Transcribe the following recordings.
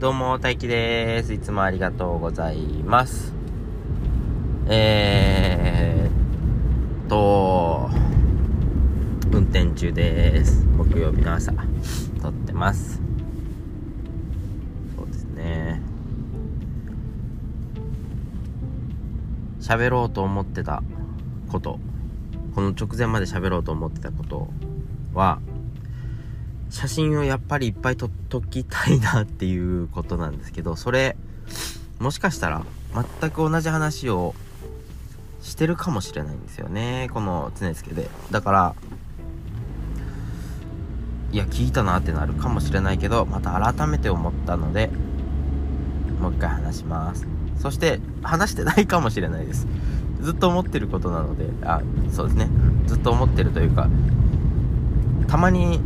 どうも、大輝です。いつもありがとうございます。えーと、運転中です。木曜日の朝、撮ってます。そうですね。喋ろうと思ってたこと、この直前まで喋ろうと思ってたことは、写真をやっぱりいっぱい撮っときたいなっていうことなんですけど、それ、もしかしたら全く同じ話をしてるかもしれないんですよね。この常助で。だから、いや、聞いたなってなるかもしれないけど、また改めて思ったので、もう一回話します。そして、話してないかもしれないです。ずっと思ってることなので、あ、そうですね。ずっと思ってるというか、たまに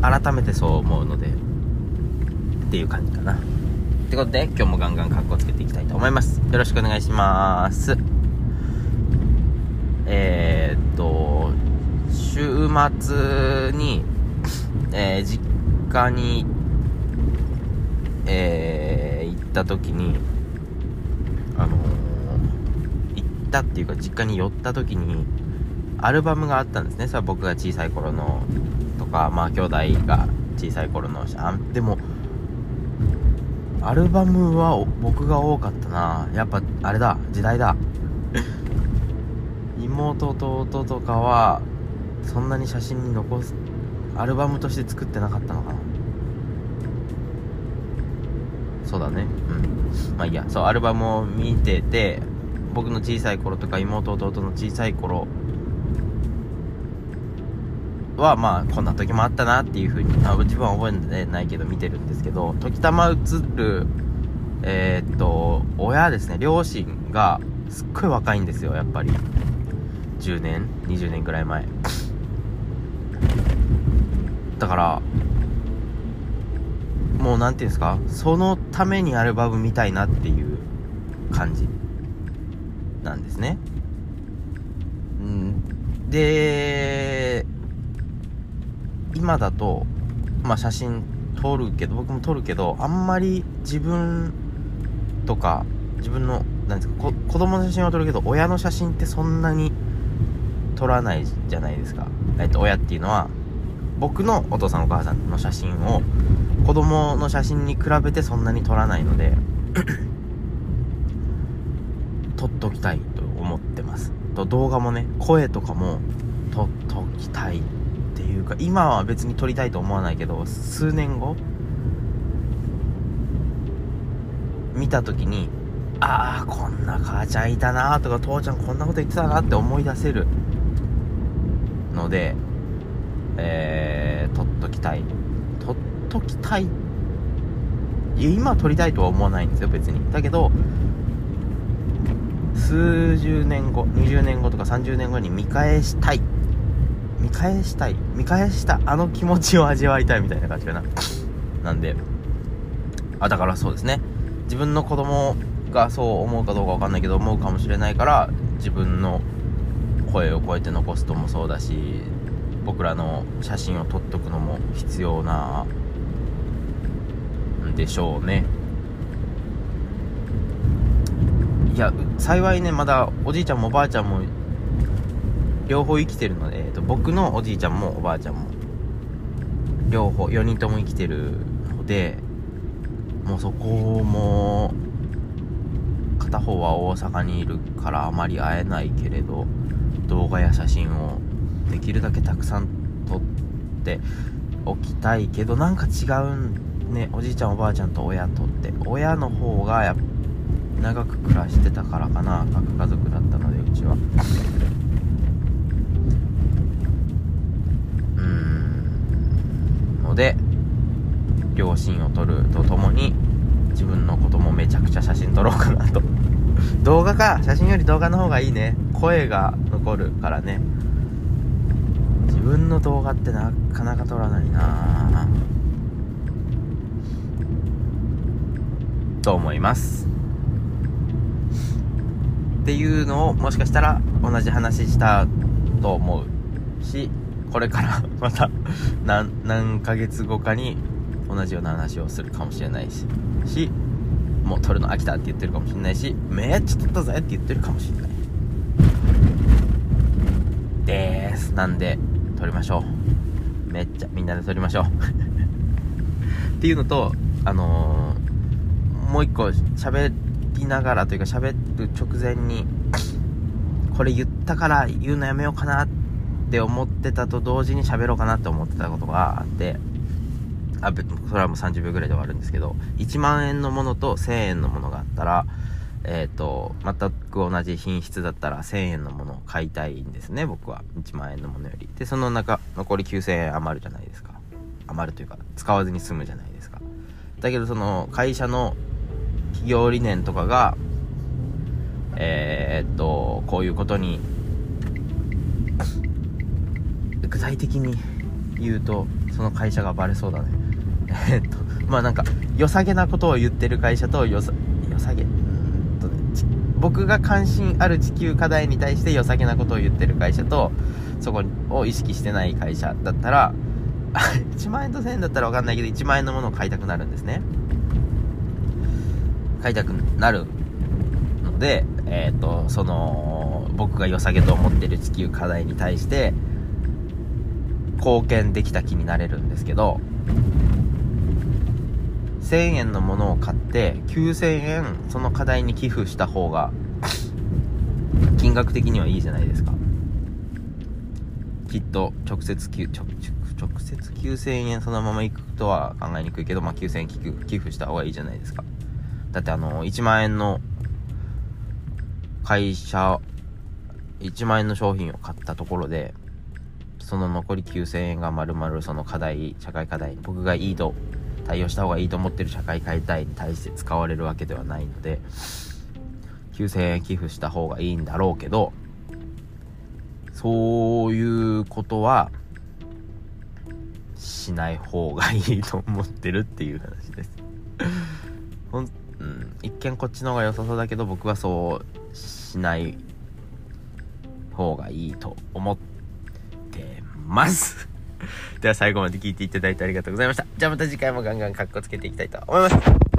改めてそう思うのでっていう感じかな。ってことで今日もガンガンカッコつけていきたいと思います。よろしくお願いします。えー、っと週末に、えー、実家にえー、行った時にあの行ったっていうか実家に寄った時にアルバムがあったんですね。それ僕が小さい頃のとかまあ兄弟が小さい頃のあでもアルバムは僕が多かったな。やっぱあれだ時代だ。妹と弟とかはそんなに写真に残すアルバムとして作ってなかったのかな。そうだね。うん。まあいいや。そうアルバムを見てて僕の小さい頃とか妹弟の小さい頃はまあこんな時もあったなっていう風にあ自分は覚えてないけど見てるんですけど時たま映るえー、っと親ですね。両親がすっごい若いんですよやっぱり。10年20年ぐらい前。だからもう何て言うんですかそのためにアルバム見たいなっていう感じ。なんですね。うん。で今だと、まあ、写真撮るけど僕も撮るけどあんまり自分とか自分のなんですかこ子供の写真は撮るけど親の写真ってそんなに撮らないじゃないですか、えっと、親っていうのは僕のお父さんお母さんの写真を子供の写真に比べてそんなに撮らないので 撮っときたいと思ってます。と動画もね声とかも撮っときたい。ていうか今は別に撮りたいと思わないけど数年後見た時にああこんな母ちゃんいたなとか父ちゃんこんなこと言ってたなって思い出せるのでえー、撮っときたい。撮っときたい。いや今撮りたいとは思わないんですよ別に。だけど数十年後20年後とか30年後に見返したい。見返したい見返したあの気持ちを味わいたいみたいな感じかな。なんで。あだからそうですね。自分の子供がそう思うかどうかわかんないけど思うかもしれないから自分の声を超えて残すともそうだし僕らの写真を撮っとくのも必要なんでしょうね。いや幸いねまだおじいちゃんもおばあちゃんも両方生きてるので、えーと、僕のおじいちゃんもおばあちゃんも両方4人とも生きてるのでもうそこも片方は大阪にいるからあまり会えないけれど動画や写真をできるだけたくさん撮っておきたいけどなんか違うねおじいちゃんおばあちゃんと親とって。親の方がや長く暮らしてたからかな。核家族だったのでうちは。ので両親を撮るとともに自分のこともめちゃくちゃ写真撮ろうかなと。動画か写真より動画の方がいいね。声が残るからね。自分の動画ってなかなか撮らないな。と思います。っていうのをもしかしたら同じ話したと思うしこれから また何何ヶ月後かに同じような話をするかもしれないししもう撮るの飽きたって言ってるかもしれないしめっちゃ撮ったぜって言ってるかもしれない。です。なんで撮りましょう。めっちゃみんなで撮りましょう。っていうのとあのー、もう一個喋りながらというか喋る直前にこれ言ったから言うのやめようかなってって思ってたと同時に喋ろうかなって思ってたことがあってあそれはもう30秒ぐらいで終わるんですけど1万円のものと1000円のものがあったらえっ、ー、と全く同じ品質だったら1000円のものを買いたいんですね僕は。1万円のものより。でその中残り9000円余るじゃないですか。余るというか使わずに済むじゃないですか。だけどその会社の企業理念とかがえー、っとこういうことに具体的に言うとその会社がバレそうだね。えっとまあなんか良さげなことを言ってる会社と良さ良さげうんとね僕が関心ある地球課題に対して良さげなことを言ってる会社とそこを意識してない会社だったら 1万円と1000円だったら分かんないけど1万円のものを買いたくなるんですね。買いたくなるのでえっ、ー、とその僕が良さげと思ってる地球課題に対して貢献できた気になれるんですけど1000円のものを買って9000円その課題に寄付した方が金額的にはいいじゃないですか。きっと直接直直接9000円そのまま行くとは考えにくいけど、まあ、9000円寄付寄付した方がいいじゃないですか。だってあの1万円の会社1万円の商品を買ったところでその残り9000円がまるまるその課題社会課題僕がいいと対応した方がいいと思ってる社会課題に対して使われるわけではないので9000円寄付した方がいいんだろうけどそういうことはしない方がいいと思ってるっていう話です。ほん、うん、一見こっちの方が良さそうだけど僕はそうしない方がいいと思ってますでは最後まで聞いていただいてありがとうございました。じゃあまた次回もガンガンカッコつけていきたいと思います。